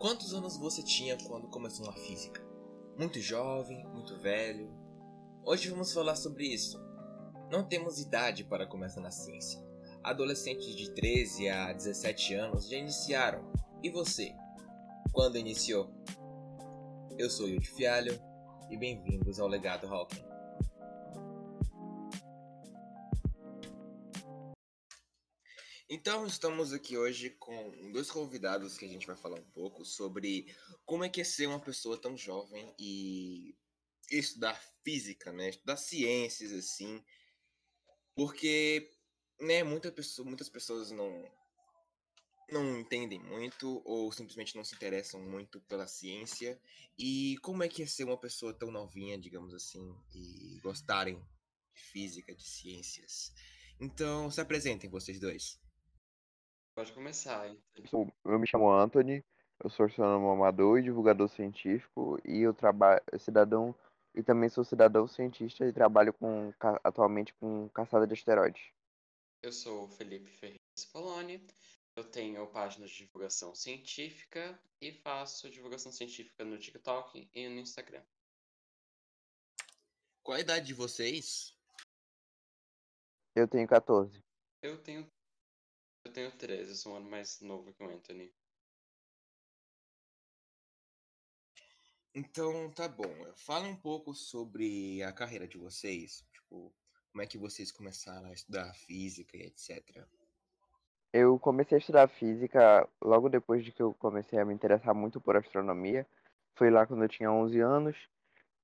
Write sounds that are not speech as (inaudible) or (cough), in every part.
Quantos anos você tinha quando começou na física? Muito jovem, muito velho? Hoje vamos falar sobre isso. Não temos idade para começar na ciência. Adolescentes de 13 a 17 anos já iniciaram. E você? Quando iniciou? Eu sou Yudi Fialho e bem-vindos ao Legado Hawking. Então, estamos aqui hoje com dois convidados que a gente vai falar um pouco sobre como é que é ser uma pessoa tão jovem e estudar física, né? Estudar ciências, assim. Porque, né, muita pessoa, muitas pessoas não, não entendem muito ou simplesmente não se interessam muito pela ciência. E como é que é ser uma pessoa tão novinha, digamos assim, e gostarem de física, de ciências? Então, se apresentem vocês dois. Pode começar, hein? Eu me chamo Anthony, eu sou astrônomo amador e divulgador científico e eu trabalho cidadão e também sou cidadão cientista e trabalho com atualmente com caçada de asteroides. Eu sou Felipe Ferreira Poloni, eu tenho página de divulgação científica e faço divulgação científica no TikTok e no Instagram. Qual a idade de vocês? Eu tenho 14. Eu tenho eu tenho 13, eu sou um ano mais novo que o Anthony. Então, tá bom. Fala um pouco sobre a carreira de vocês. Tipo, como é que vocês começaram a estudar física e etc. Eu comecei a estudar física logo depois de que eu comecei a me interessar muito por astronomia. Foi lá quando eu tinha 11 anos.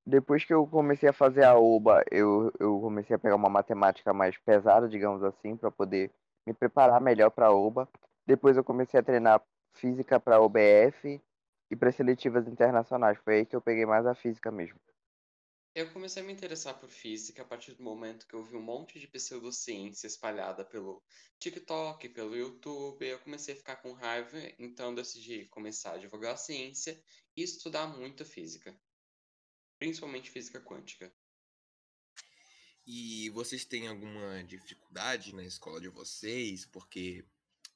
Depois que eu comecei a fazer a OBA, eu, eu comecei a pegar uma matemática mais pesada, digamos assim, para poder me preparar melhor para a OBA. Depois eu comecei a treinar física para OBF e para seletivas internacionais. Foi aí que eu peguei mais a física mesmo. Eu comecei a me interessar por física a partir do momento que eu vi um monte de pseudociência espalhada pelo TikTok, pelo YouTube. Eu comecei a ficar com raiva, então decidi começar a divulgar a ciência e estudar muito física, principalmente física quântica. E vocês têm alguma dificuldade na escola de vocês? Porque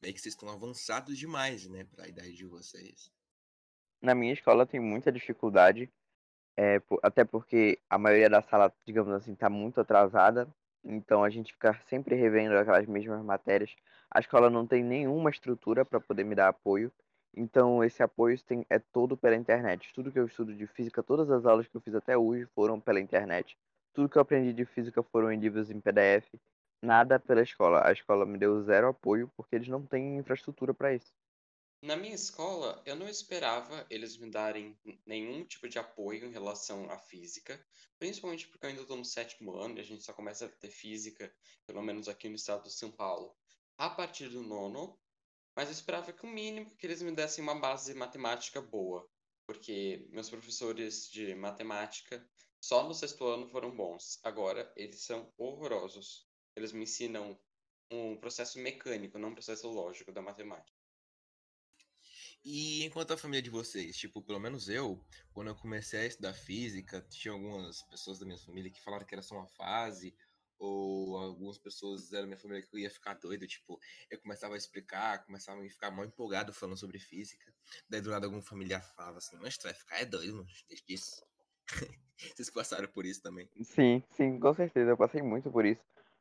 meio que vocês estão avançados demais, né, para a idade de vocês. Na minha escola tem muita dificuldade, é, até porque a maioria da sala, digamos assim, está muito atrasada. Então a gente fica sempre revendo aquelas mesmas matérias. A escola não tem nenhuma estrutura para poder me dar apoio. Então esse apoio tem, é todo pela internet. Tudo que eu estudo de física, todas as aulas que eu fiz até hoje foram pela internet. Tudo que eu aprendi de física foram em livros em PDF, nada pela escola. A escola me deu zero apoio porque eles não têm infraestrutura para isso. Na minha escola, eu não esperava eles me darem nenhum tipo de apoio em relação à física, principalmente porque eu ainda estou no sétimo ano e a gente só começa a ter física, pelo menos aqui no estado de São Paulo, a partir do nono, mas eu esperava que o mínimo que eles me dessem uma base matemática boa, porque meus professores de matemática só no sexto ano foram bons. Agora, eles são horrorosos. Eles me ensinam um processo mecânico, não um processo lógico da matemática. E enquanto a família de vocês, tipo, pelo menos eu, quando eu comecei a estudar física, tinha algumas pessoas da minha família que falaram que era só uma fase, ou algumas pessoas da minha família que eu ia ficar doido, tipo, eu começava a explicar, começava a ficar mal empolgado falando sobre física. Daí do lado algum familiar falava assim, mas tu vai ficar é doido, mano, deixa disso. (laughs) Vocês passaram por isso também? Sim, sim, com certeza. Eu passei muito por isso.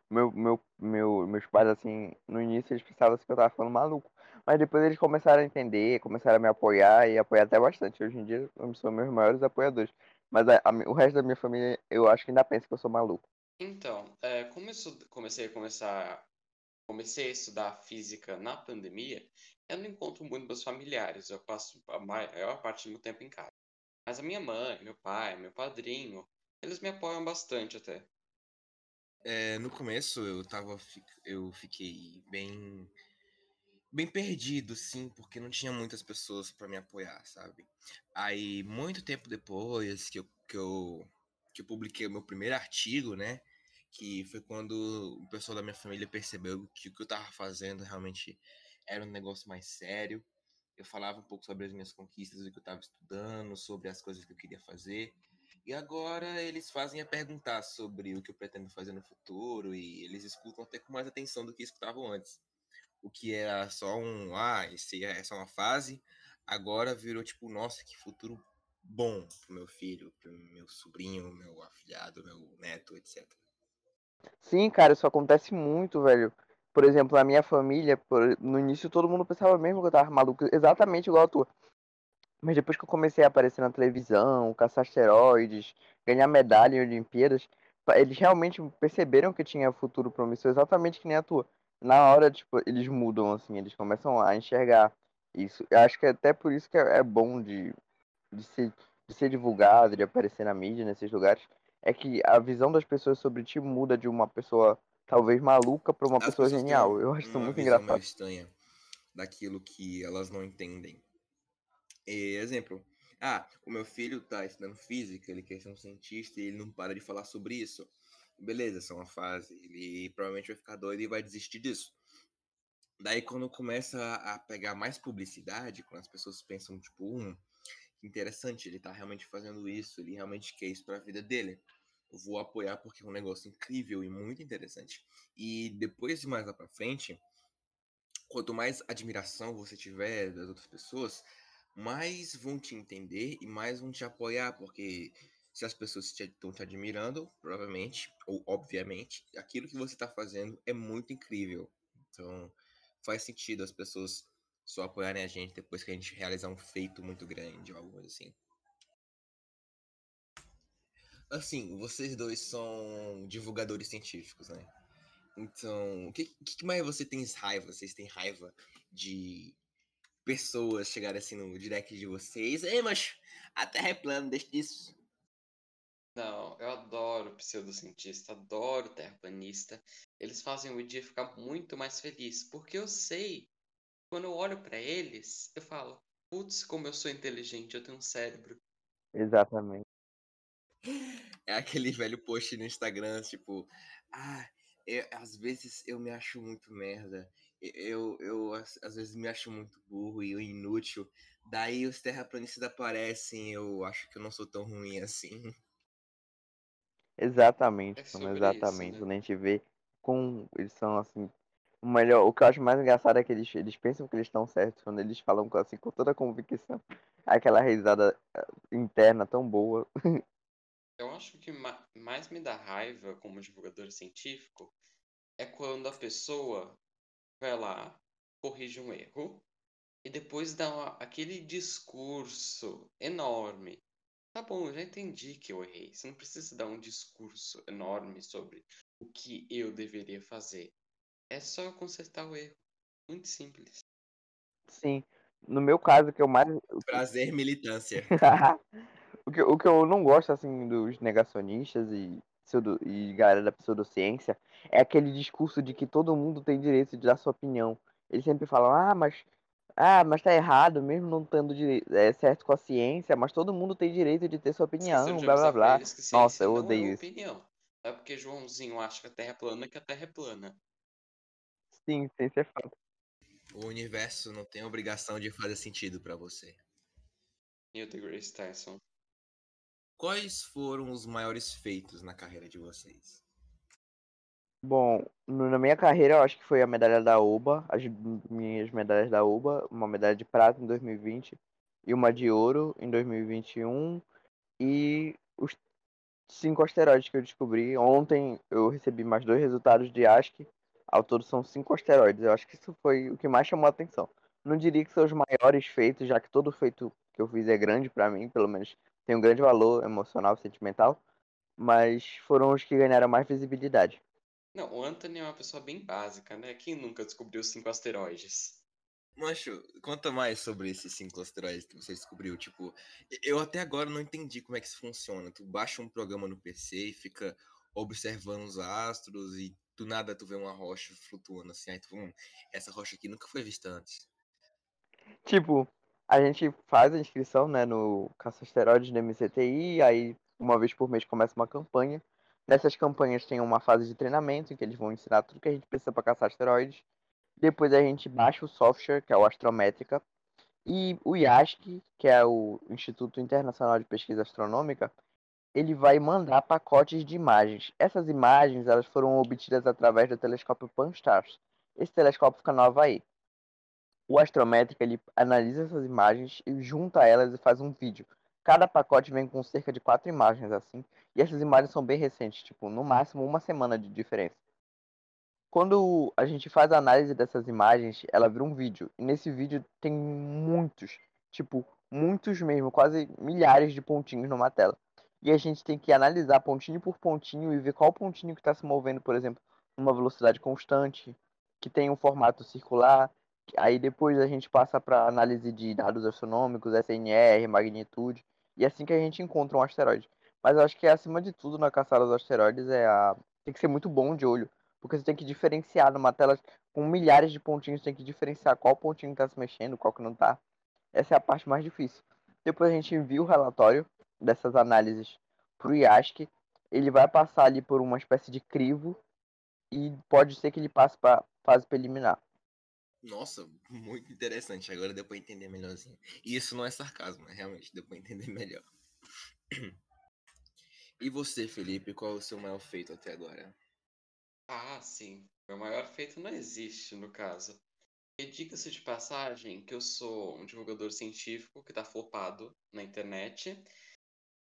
Meu, meu, meu, meus pais, assim, no início eles pensavam assim, que eu tava ficando maluco. Mas depois eles começaram a entender, começaram a me apoiar e apoiar até bastante. Hoje em dia, eu sou meus maiores apoiadores. Mas a, a, o resto da minha família, eu acho que ainda pensa que eu sou maluco. Então, é, como eu comecei a começar, comecei a estudar física na pandemia, eu não encontro muito meus familiares. Eu passo a maior parte do meu tempo em casa. Mas a minha mãe, meu pai, meu padrinho, eles me apoiam bastante até. É, no começo eu tava. Eu fiquei bem. Bem perdido, sim, porque não tinha muitas pessoas para me apoiar, sabe? Aí, muito tempo depois que eu, que eu, que eu publiquei o meu primeiro artigo, né? Que foi quando o pessoal da minha família percebeu que o que eu tava fazendo realmente era um negócio mais sério eu falava um pouco sobre as minhas conquistas, o que eu estava estudando, sobre as coisas que eu queria fazer. E agora eles fazem a perguntar sobre o que eu pretendo fazer no futuro e eles escutam até com mais atenção do que escutavam antes. O que era só um, ah, isso é só uma fase, agora virou tipo, nossa, que futuro bom pro meu filho, pro meu sobrinho, meu afilhado, meu neto, etc. Sim, cara, isso acontece muito, velho. Por exemplo, na minha família, por- no início todo mundo pensava mesmo que eu tava maluco, exatamente igual a tua. Mas depois que eu comecei a aparecer na televisão, caçar asteroides, ganhar medalha em Olimpíadas, eles realmente perceberam que tinha futuro promissor, exatamente que nem a tua. Na hora, tipo, eles mudam, assim, eles começam a enxergar isso. Eu acho que é até por isso que é é bom de, de ser, de ser divulgado, de aparecer na mídia, nesses lugares, é que a visão das pessoas sobre ti muda de uma pessoa talvez maluca para uma As pessoa genial. Eu acho isso muito engraçado. estranha daquilo que elas não entendem. E, exemplo, ah, o meu filho tá estudando física, ele quer ser um cientista e ele não para de falar sobre isso. Beleza, essa é uma fase. Ele provavelmente vai ficar doido e vai desistir disso. Daí quando começa a a pegar mais publicidade, quando as pessoas pensam, tipo, hum, que interessante, ele tá realmente fazendo isso, ele realmente quer isso pra vida dele. Vou apoiar porque é um negócio incrível e muito interessante. E depois de mais lá pra frente, quanto mais admiração você tiver das outras pessoas, mais vão te entender e mais vão te apoiar, porque se as pessoas estão te admirando, provavelmente, ou obviamente, aquilo que você está fazendo é muito incrível. Então, faz sentido as pessoas só apoiarem a gente depois que a gente realizar um feito muito grande ou algo assim. Assim, vocês dois são divulgadores científicos, né? Então, o que, que mais você tem raiva? Vocês têm raiva de pessoas chegarem assim no direct de vocês? Ei, mas a Terra é plana, deixa disso. Não, eu adoro pseudocientista, adoro terraplanista. Eles fazem o dia ficar muito mais feliz, porque eu sei, quando eu olho pra eles, eu falo, putz, como eu sou inteligente, eu tenho um cérebro. Exatamente. É aquele velho post no Instagram, tipo, ah, eu- às vezes eu me acho muito merda. Eu, eu às, às vezes me acho muito burro e inútil. Daí os terraplanistas aparecem, eu acho que eu não sou tão ruim assim. Exatamente, É exatamente. isso, né? Quando a gente vê como eles são assim. O melhor, o que eu acho mais engraçado é que eles, eles pensam que eles estão certos quando eles falam com, assim, com toda a convicção. Aquela risada eh, interna tão boa. (laughs) Eu acho que ma- mais me dá raiva como divulgador científico é quando a pessoa vai lá, corrige um erro e depois dá uma- aquele discurso enorme. Tá bom, eu já entendi que eu errei. Você não precisa dar um discurso enorme sobre o que eu deveria fazer. É só consertar o erro. Muito simples. Sim. No meu caso, o que eu mais. Prazer, militância. (laughs) o, que, o que eu não gosto, assim, dos negacionistas e, pseudo, e galera da pseudociência é aquele discurso de que todo mundo tem direito de dar sua opinião. Eles sempre falam, ah, mas. Ah, mas tá errado, mesmo não tendo direito, é certo com a ciência, mas todo mundo tem direito de ter sua opinião, de blá blá blá. que Nossa, eu não é odeio isso. opinião. É porque Joãozinho acha que a Terra é plana que a Terra é plana. Sim, ciência é fato. O universo não tem obrigação de fazer sentido pra você. Neil deGrasse Tyson. Quais foram os maiores feitos na carreira de vocês? Bom, na minha carreira eu acho que foi a medalha da OBA, as minhas medalhas da OBA, uma medalha de prata em 2020 e uma de ouro em 2021 e os cinco asteroides que eu descobri. Ontem eu recebi mais dois resultados de ASC, ao todo são cinco asteroides. Eu acho que isso foi o que mais chamou a atenção. Não diria que são os maiores feitos, já que todo feito que eu fiz é grande pra mim, pelo menos tem um grande valor emocional, sentimental, mas foram os que ganharam mais visibilidade. Não, o Anthony é uma pessoa bem básica, né? Quem nunca descobriu os cinco asteroides? Mancho, conta mais sobre esses cinco asteroides que você descobriu. Tipo, eu até agora não entendi como é que isso funciona. Tu baixa um programa no PC e fica observando os astros e do nada tu vê uma rocha flutuando assim. Aí tu, hum, essa rocha aqui nunca foi vista antes. Tipo, a gente faz a inscrição, né, no Caça Asteroides do MCTI, aí uma vez por mês começa uma campanha. Nessas campanhas tem uma fase de treinamento em que eles vão ensinar tudo que a gente precisa para caçar asteroides. Depois a gente baixa o software, que é o Astrométrica, e o IASC, que é o Instituto Internacional de Pesquisa Astronômica, ele vai mandar pacotes de imagens. Essas imagens elas foram obtidas através do telescópio Pan-STARRS. Esse telescópio fica no Havaí. O Astrométrica ele analisa essas imagens e junta elas e faz um vídeo. Cada pacote vem com cerca de quatro imagens assim, e essas imagens são bem recentes, tipo, no máximo uma semana de diferença. Quando a gente faz a análise dessas imagens, ela vira um vídeo. E nesse vídeo tem muitos, tipo, muitos mesmo, quase milhares de pontinhos numa tela. E a gente tem que analisar pontinho por pontinho e ver qual pontinho que está se movendo, por exemplo, numa velocidade constante, que tem um formato circular. Aí depois a gente passa para análise de dados astronômicos, SNR, magnitude, e é assim que a gente encontra um asteroide. Mas eu acho que acima de tudo na caçada dos asteroides é a tem que ser muito bom de olho, porque você tem que diferenciar numa tela com milhares de pontinhos, tem que diferenciar qual pontinho está se mexendo, qual que não está. Essa é a parte mais difícil. Depois a gente envia o relatório dessas análises para o IASC. Ele vai passar ali por uma espécie de crivo e pode ser que ele passe para fase preliminar. Nossa, muito interessante. Agora deu para entender melhorzinho. E isso não é sarcasmo, é realmente deu para entender (laughs) melhor. E você, Felipe, qual é o seu maior feito até agora? Ah, sim. Meu maior feito não existe, no caso. E diga-se de passagem que eu sou um divulgador científico que tá flopado na internet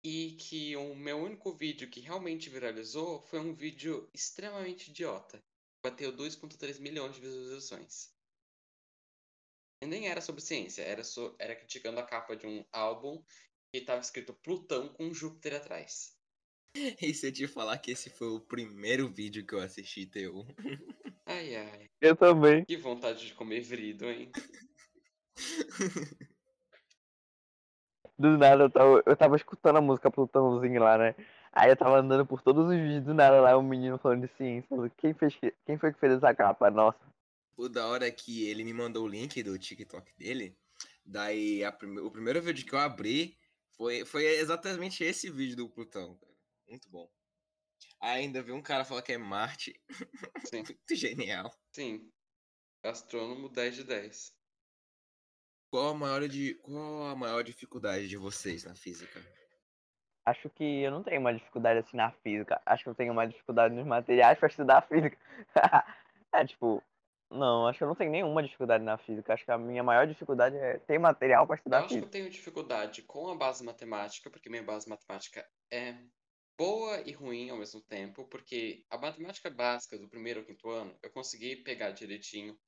e que o meu único vídeo que realmente viralizou foi um vídeo extremamente idiota. Bateu 2.3 milhões de visualizações. E nem era sobre ciência, era, so, era criticando a capa de um álbum que estava escrito Plutão com Júpiter atrás. (laughs) E se eu te falar que esse foi o primeiro vídeo que eu assisti teu? (laughs) Ai, ai. Eu também. Que vontade de comer vrido, hein? (laughs) Do nada eu tava, eu tava escutando a música Plutãozinho lá, né? Aí eu tava andando por todos os vídeos, do nada lá, um menino falando de ciência. Falando, quem, fez, quem foi que fez essa capa? Nossa. O da hora é que ele me mandou o link do TikTok dele. Daí a prime... o primeiro vídeo que eu abri foi, foi exatamente esse vídeo do Plutão. Muito bom. Ainda vi um cara falar que é Marte. (laughs) Sim. Muito genial. Sim. Astrônomo 10 de 10. Qual a maior, de... Qual a maior dificuldade de vocês na física? Acho que eu não tenho uma dificuldade assim na física. Acho que eu tenho mais dificuldade nos materiais para estudar física. (laughs) é tipo, não, acho que eu não tenho nenhuma dificuldade na física. Acho que a minha maior dificuldade é ter material para Eu estudar acho que eu física. tenho dificuldade com a base matemática, porque minha base matemática é boa e ruim ao mesmo tempo, porque a matemática básica do primeiro ao quinto ano eu consegui pegar direitinho.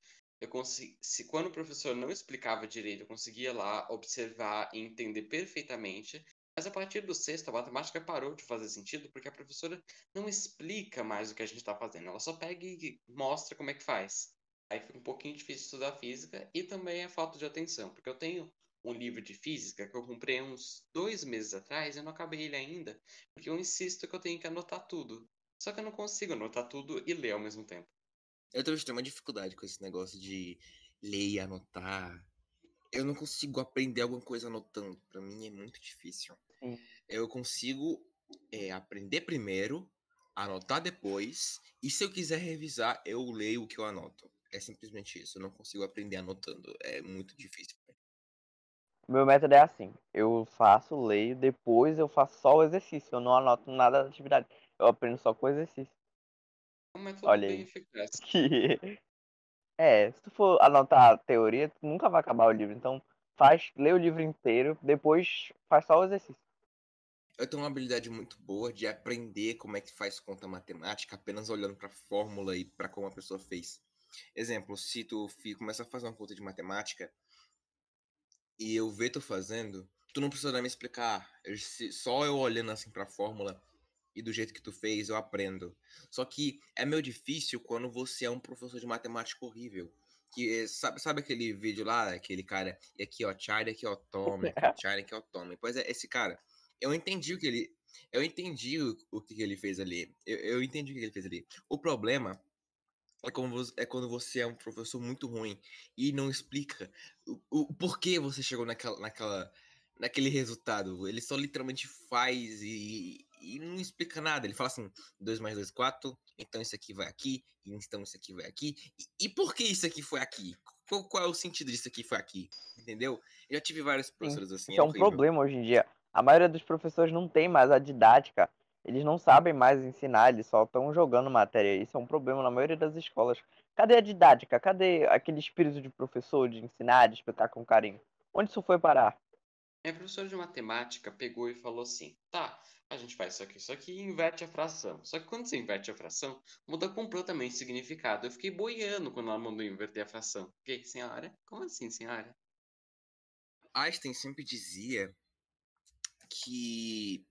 Eu consegui, se quando o professor não explicava direito, eu conseguia lá observar e entender perfeitamente. Mas a partir do sexto, a matemática parou de fazer sentido porque a professora não explica mais o que a gente está fazendo. Ela só pega e mostra como é que faz. Aí fica um pouquinho difícil estudar física e também a falta de atenção, porque eu tenho um livro de física que eu comprei uns dois meses atrás e eu não acabei ele ainda, porque eu insisto que eu tenho que anotar tudo. Só que eu não consigo anotar tudo e ler ao mesmo tempo. Eu também tenho uma dificuldade com esse negócio de ler e anotar. Eu não consigo aprender alguma coisa anotando. Pra mim é muito difícil. Sim. Eu consigo é, aprender primeiro, anotar depois, e se eu quiser revisar, eu leio o que eu anoto. É simplesmente isso. Eu não consigo aprender anotando. É muito difícil. Meu método é assim: eu faço, leio, depois eu faço só o exercício. Eu não anoto nada da atividade. Eu aprendo só com o exercício. É um método Olha bem aí. eficaz. Que (laughs) é, se tu for anotar a teoria, tu nunca vai acabar o livro. Então, faz, lê o livro inteiro, depois faz só o exercício. Eu tenho uma habilidade muito boa de aprender como é que faz conta matemática apenas olhando para a fórmula e para como a pessoa fez. Exemplo, se tu começa a fazer uma conta de matemática e eu ver tu fazendo, tu não precisa me explicar. Eu- se- só eu olhando assim para a fórmula e do jeito que tu fez, eu aprendo. Só que é meio difícil quando você é um professor de matemática horrível. Que é- sabe, sabe aquele vídeo lá, aquele cara, e aqui ó, Charlie, aqui ó, Tommy, (laughs) Charlie, aqui ó, Tommy. Pois é, esse cara, eu entendi o que ele. Eu entendi o, o que ele fez ali. Eu, eu entendi o que ele fez ali. O problema é, como vo- é quando você é um professor muito ruim e não explica o, o porquê você chegou naquela, naquela, naquele resultado. Ele só literalmente faz e, e não explica nada. Ele fala assim: 2 mais 2, 4, então isso aqui vai aqui, então isso aqui vai aqui. E, e por que isso aqui foi aqui? Qual, qual é o sentido disso aqui foi aqui? Entendeu? Eu já tive vários professores assim. Isso é um horrível. problema hoje em dia. A maioria dos professores não tem mais a didática Eles não sabem mais ensinar, eles só estão jogando matéria. Isso é um problema na maioria das escolas. Cadê a didática? Cadê aquele espírito de professor, de ensinar, de explicar com carinho? Onde isso foi parar? Minha professora de matemática pegou e falou assim: tá, a gente faz isso aqui, isso aqui e inverte a fração. Só que quando você inverte a fração, muda completamente o significado. Eu fiquei boiando quando ela mandou inverter a fração. Fiquei, senhora? Como assim, senhora? Einstein sempre dizia que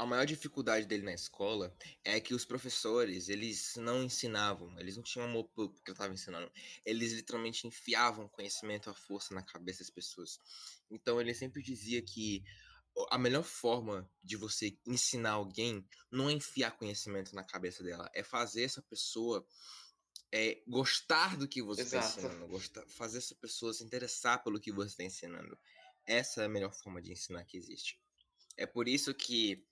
a maior dificuldade dele na escola é que os professores, eles não ensinavam, eles não tinham amor pelo que eu estava ensinando. Eles literalmente enfiavam conhecimento à força na cabeça das pessoas. Então ele sempre dizia que a melhor forma de você ensinar alguém não é enfiar conhecimento na cabeça dela, é fazer essa pessoa é, gostar do que você está ensinando, gostar, fazer essa pessoa se interessar pelo que você está ensinando. Essa é a melhor forma de ensinar que existe. É por isso que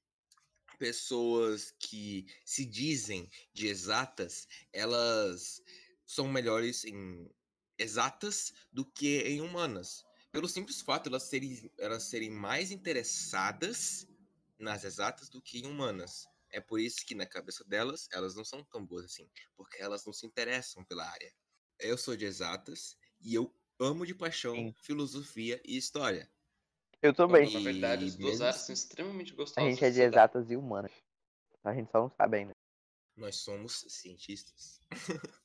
pessoas que se dizem de exatas, elas são melhores em exatas do que em humanas. Pelo simples fato de elas serem, elas serem mais interessadas nas exatas do que em humanas. É por isso que na cabeça delas, elas não são tão boas assim, porque elas não se interessam pela área. Eu sou de exatas e eu amo de paixão Sim. filosofia e história. Eu também. Na verdade, os duas áreas são extremamente gostosas. A gente é de exatas e humanas. A gente só não sabe ainda. Nós somos cientistas. (laughs)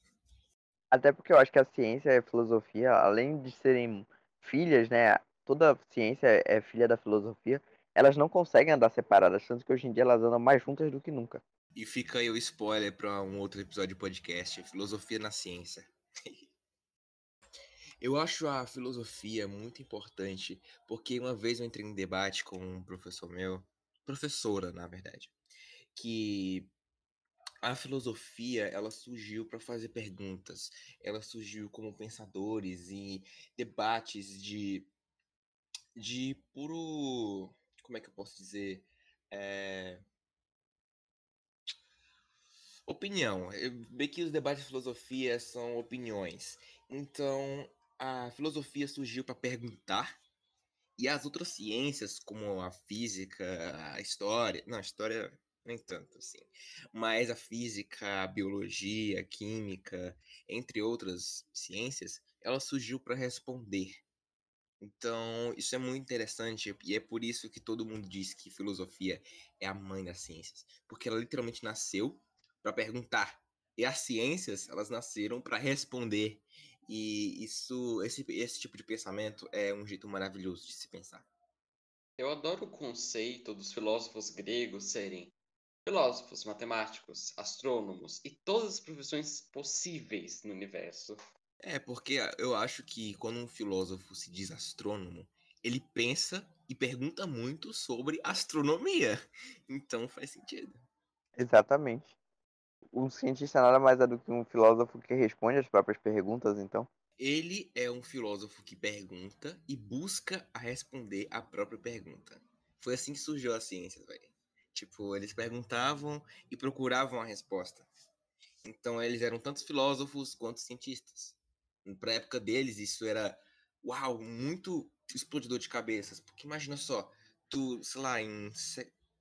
Até porque eu acho que a ciência e a filosofia, além de serem filhas, né? Toda ciência é filha da filosofia. Elas não conseguem andar separadas, tanto que hoje em dia elas andam mais juntas do que nunca. E fica aí o spoiler para um outro episódio de podcast, Filosofia na Ciência. (laughs) Eu acho a filosofia muito importante, porque uma vez eu entrei em debate com um professor meu, professora, na verdade, que a filosofia ela surgiu para fazer perguntas, ela surgiu como pensadores e debates de de puro, como é que eu posso dizer, é... opinião. Bem que os debates de filosofia são opiniões. Então, a filosofia surgiu para perguntar e as outras ciências, como a física, a história, não, a história nem tanto assim, mas a física, a biologia, a química, entre outras ciências, ela surgiu para responder. Então, isso é muito interessante e é por isso que todo mundo diz que filosofia é a mãe das ciências, porque ela literalmente nasceu para perguntar. E as ciências, elas nasceram para responder. E isso, esse, esse tipo de pensamento é um jeito maravilhoso de se pensar. Eu adoro o conceito dos filósofos gregos serem filósofos, matemáticos, astrônomos e todas as profissões possíveis no universo. É, porque eu acho que quando um filósofo se diz astrônomo, ele pensa e pergunta muito sobre astronomia. (laughs) Então faz sentido. Exatamente um cientista nada mais é do que um filósofo que responde as próprias perguntas, então? Ele é um filósofo que pergunta e busca a responder a própria pergunta. Foi assim que surgiu a ciência, velho. Tipo, eles perguntavam e procuravam a resposta. Então eles eram tantos filósofos quanto cientistas. Pra época deles, isso era, uau, muito explodidor de cabeças. Porque imagina só, tu, sei lá, em.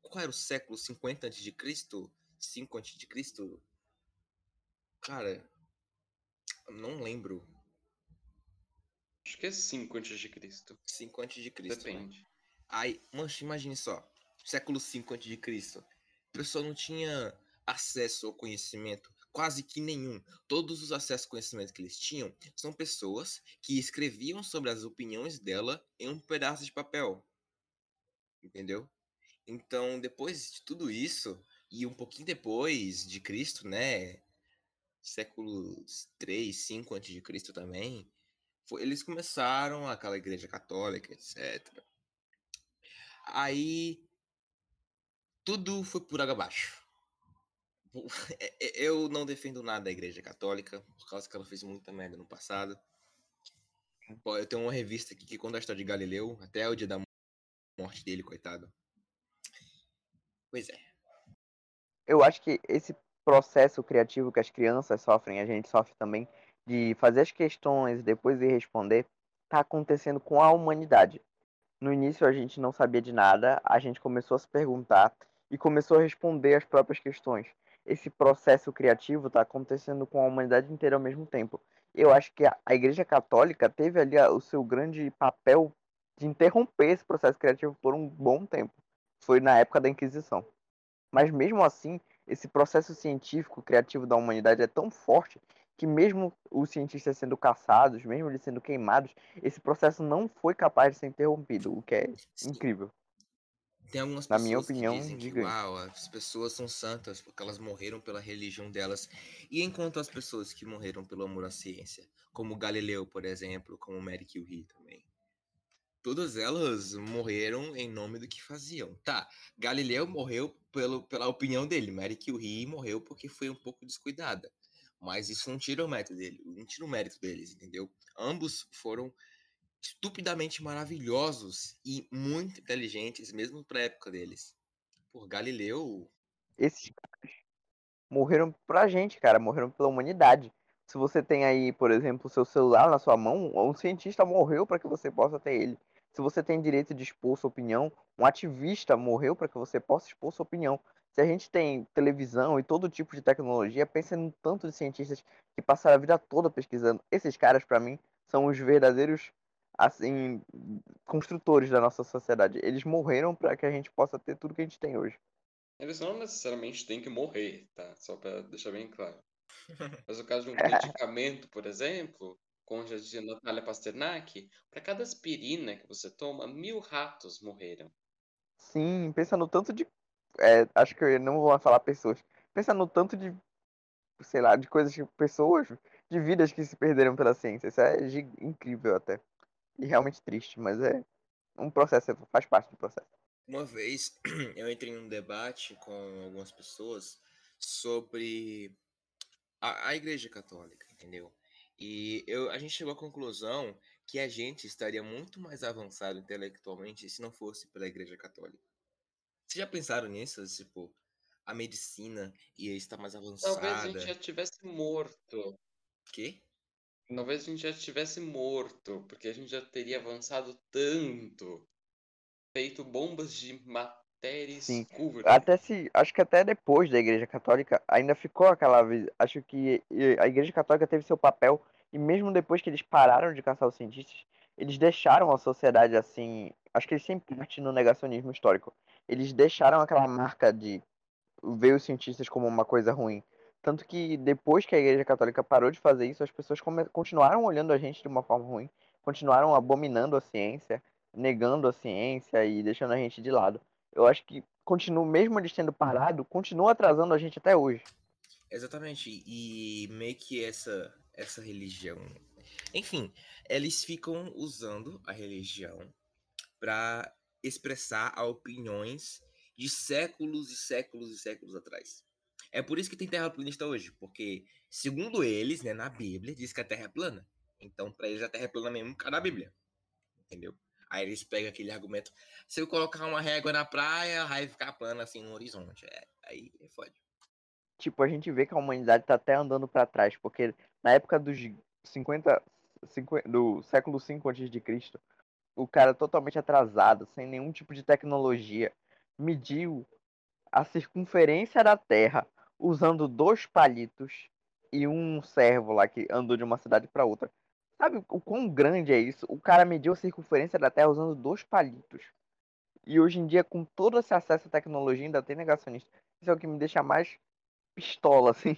Qual era o século 50 a.C.? 5 a.C.? Cara, não lembro. Acho que é 5 a.C. 5 a.C. Depende. Né? Aí, mancha, imagine só. Século 5 a.C. A pessoa não tinha acesso ao conhecimento, quase que nenhum. Todos os acessos ao conhecimento que eles tinham são pessoas que escreviam sobre as opiniões dela em um pedaço de papel. Entendeu? Então, depois de tudo isso, e um pouquinho depois de Cristo, né? Século 3, 5 antes de Cristo também, foi, eles começaram aquela igreja católica, etc. Aí tudo foi por água abaixo. (laughs) É, é, eu não defendo nada da igreja católica, por causa que ela fez muita merda no passado. Eu tenho uma revista aqui que conta a história de Galileu, até o dia da morte dele, coitado. Pois é eu acho que esse processo criativo que as crianças sofrem, a gente sofre também, de fazer as questões e depois ir responder, está acontecendo com a humanidade. No início a gente não sabia de nada, a gente começou a se perguntar e começou a responder às próprias questões. Esse processo criativo está acontecendo com a humanidade inteira ao mesmo tempo. Eu acho que a, Igreja Católica teve ali o seu grande papel de interromper esse processo criativo por um bom tempo. Foi na época da Inquisição. Mas mesmo assim, esse processo científico criativo da humanidade é tão forte que mesmo os cientistas sendo caçados, mesmo eles sendo queimados, esse processo não foi capaz de ser interrompido, o que é Sim. incrível. Tem algumas Na minha opinião, que dizem que uau, as pessoas são santas porque elas morreram pela religião delas. E enquanto as pessoas que morreram pelo amor à ciência, como Galileu, por exemplo, como Mary Curie também. Todas elas morreram em nome do que faziam. Tá, Galileu morreu pelo, pela opinião dele, Mary Curie morreu porque foi um pouco descuidada. Mas isso não tira o mérito dele, não tira o mérito deles, entendeu? Ambos foram estupidamente maravilhosos e muito inteligentes, mesmo pra época deles. Por Galileu. Esses caras morreram pra gente, cara, morreram pela humanidade. Se você tem aí, por exemplo, o seu celular na sua mão, um cientista morreu para que você possa ter ele. Se você tem direito de expor sua opinião, um ativista morreu para que você possa expor sua opinião. Se a gente tem televisão e todo tipo de tecnologia, pensa no tanto de cientistas que passaram a vida toda pesquisando. Esses caras, para mim, são os verdadeiros assim construtores da nossa sociedade. Eles morreram para que a gente possa ter tudo que a gente tem hoje. Eles não necessariamente têm que morrer, tá? Só para deixar bem claro. Mas no caso de um (laughs) medicamento, por exemplo, como já dizia Natália Pasternak, para cada aspirina que você toma, mil ratos morreram. Sim, pensa no tanto de é, acho que eu não vou falar pessoas. Pensa no tanto de, sei lá, de coisas, de pessoas, de vidas que se perderam pela ciência. Isso é incrível até. E realmente triste, mas é um processo, faz parte do processo. Uma vez (clears throat) eu entrei num debate com algumas pessoas sobre a, a Igreja Católica, entendeu? E eu, a gente chegou à conclusão que a gente estaria muito mais avançado intelectualmente se não fosse pela Igreja Católica. Vocês já pensaram nisso? Tipo, a medicina ia estar mais avançada. Talvez a gente já tivesse morto. Quê? Talvez a gente já estivesse morto, porque a gente já teria avançado tanto. Feito bombas de matéria Sim. Até se. Acho que até depois da Igreja Católica ainda ficou aquela. Acho que a Igreja Católica teve seu papel. E mesmo depois que eles pararam de caçar os cientistas, eles deixaram a sociedade assim. Acho que eles sempre partem no negacionismo histórico eles deixaram aquela marca de ver os cientistas como uma coisa ruim. Tanto que depois que a Igreja Católica parou de fazer isso, as pessoas continuaram olhando a gente de uma forma ruim, continuaram abominando a ciência, negando a ciência e deixando a gente de lado. Eu acho que continua, mesmo eles tendo parado, continua atrasando a gente até hoje. Exatamente. E meio que essa essa religião, enfim, eles ficam usando a religião para expressar opiniões de séculos e séculos e séculos atrás. É por isso que tem terraplanista hoje, porque, segundo eles, né, na Bíblia, diz que a Terra é plana. Então, para eles, a Terra é plana mesmo, cada Bíblia. Entendeu? Aí eles pegam aquele argumento: se eu colocar uma régua na praia, vai ficar plana assim no horizonte. É, aí é fode. Tipo, a gente vê que a humanidade tá até andando para trás, porque na época dos 50, 50 do século 5 antes de Cristo, o cara totalmente atrasado, sem nenhum tipo de tecnologia, mediu a circunferência da Terra usando dois palitos e um servo lá que andou de uma cidade para outra. Sabe o quão grande é isso? O cara mediu a circunferência da Terra usando dois palitos. E hoje em dia, com todo esse acesso à tecnologia, ainda tem negacionista. Isso é o que me deixa mais pistola, (laughs) assim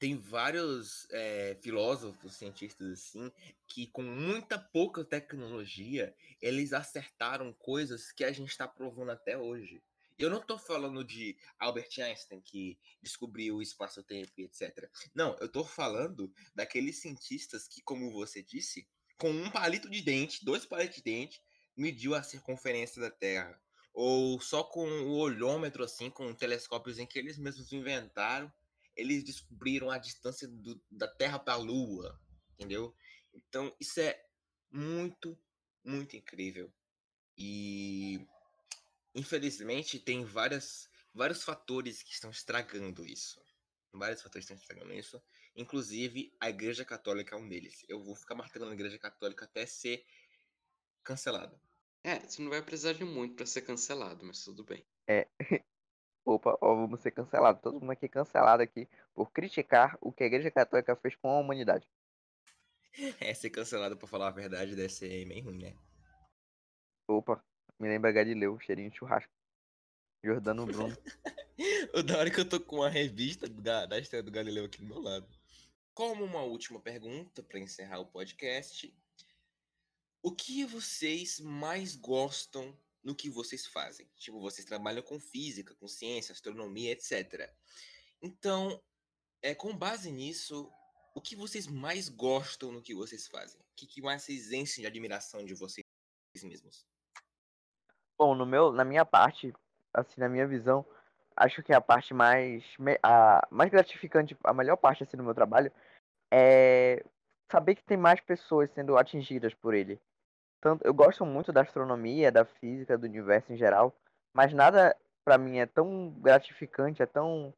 tem vários é, filósofos, cientistas assim, que com muita pouca tecnologia, eles acertaram coisas que a gente está provando até hoje. Eu não estou falando de Albert Einstein, que descobriu o espaço-tempo e etc. Não, eu estou falando daqueles cientistas que, como você disse, com um palito de dente, dois palitos de dente, mediu a circunferência da Terra. Ou só com o olhômetro, assim, com telescópios em que eles mesmos inventaram eles descobriram a distância do, da Terra para a Lua, entendeu? Então, isso é muito, muito incrível. E, infelizmente, tem várias, vários fatores que estão estragando isso. Vários fatores estão estragando isso. Inclusive, a Igreja Católica é um deles. Eu vou ficar martelando a Igreja Católica até ser cancelada. É, você não vai precisar de muito para ser cancelado, mas tudo bem. É. (laughs) Opa, ó, vamos ser cancelados. Todo mundo aqui cancelado aqui por criticar o que a Igreja Católica fez com a humanidade. (laughs) É, ser cancelado pra falar a verdade deve ser meio ruim, né? Opa, me lembra Galileu, cheirinho de churrasco. Jordano (laughs) Bruno. o da hora que eu tô com a revista da, da história do Galileu aqui do meu lado. Como uma última pergunta para encerrar o podcast, o que vocês mais gostam no que vocês fazem? Tipo, vocês trabalham com física, com ciência, astronomia, etc. Então, é com base nisso, o que vocês mais gostam no que vocês fazem? O que, que mais vocês enchem de admiração de vocês mesmos? Bom, no meu, na minha parte, assim, na minha visão, acho que a parte mais, a mais gratificante, a melhor parte assim do meu trabalho é saber que tem mais pessoas sendo atingidas por ele. Tanto, eu gosto muito da astronomia, da física, do universo em geral, mas nada para mim é tão gratificante, é tão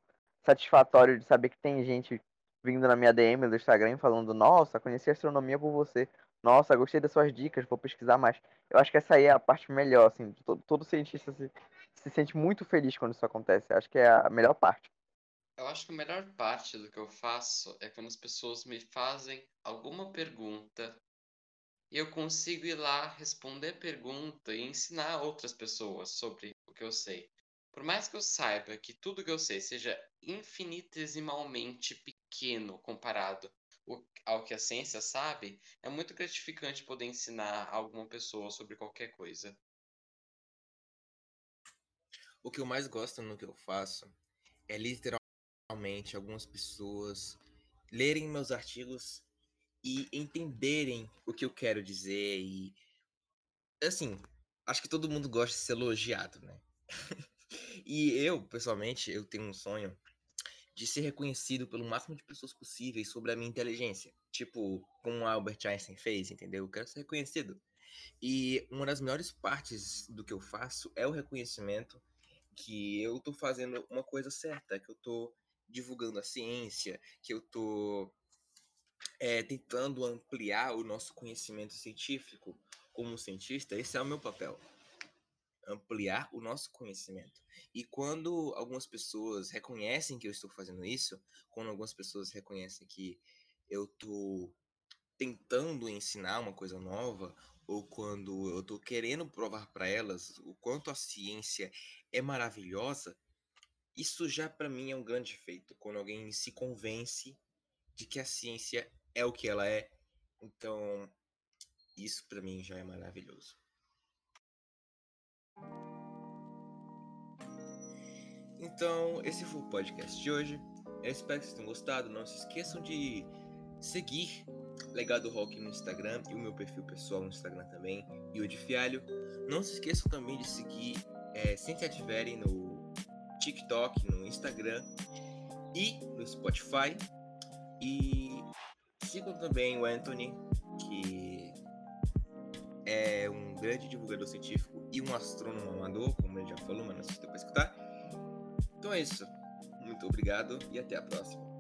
satisfatório de saber que tem gente vindo na minha DM do Instagram falando: Nossa, conheci astronomia por você. Nossa, gostei das suas dicas, vou pesquisar mais. Eu acho que essa aí é a parte melhor, assim. Todo, todo cientista se, se sente muito feliz quando isso acontece. Eu acho que é a melhor parte. Eu acho que a melhor parte do que eu faço é quando as pessoas me fazem alguma pergunta e eu consigo ir lá responder a pergunta e ensinar outras pessoas sobre o que eu sei. Por mais que eu saiba que tudo que eu sei seja infinitesimalmente pequeno comparado ao que a ciência sabe, é muito gratificante poder ensinar alguma pessoa sobre qualquer coisa. O que eu mais gosto no que eu faço é literalmente algumas pessoas lerem meus artigos e entenderem o que eu quero dizer e assim, acho que todo mundo gosta de ser elogiado, né? (laughs) e eu, pessoalmente, eu tenho um sonho de ser reconhecido pelo máximo de pessoas possíveis sobre a minha inteligência. Tipo, como Albert Einstein fez, entendeu? Eu quero ser reconhecido. E uma das melhores partes do que eu faço é o reconhecimento que eu tô fazendo uma coisa certa, que eu tô divulgando a ciência, que eu tô é, tentando ampliar o nosso conhecimento científico como cientista. Esse é o meu papel ampliar o nosso conhecimento. E quando algumas pessoas reconhecem que eu estou fazendo isso, quando algumas pessoas reconhecem que eu estou tentando ensinar uma coisa nova, ou quando eu estou querendo provar para elas o quanto a ciência é maravilhosa, isso já para mim é um grande feito. Quando alguém se convence de que a ciência é o que ela é, então isso para mim já é maravilhoso. Então, esse foi o podcast de hoje. Eu espero que vocês tenham gostado. Não se esqueçam de seguir Legado Rock no Instagram e o meu perfil pessoal no Instagram também, e o de Fialho. Não se esqueçam também de seguir é, Ciência Tiverem no TikTok, no Instagram e no Spotify. E sigam também o Anthony, que é um grande divulgador científico e um astrônomo amador, como ele já falou, mas não sei se deu pra escutar. Então é isso. Muito obrigado e até a próxima.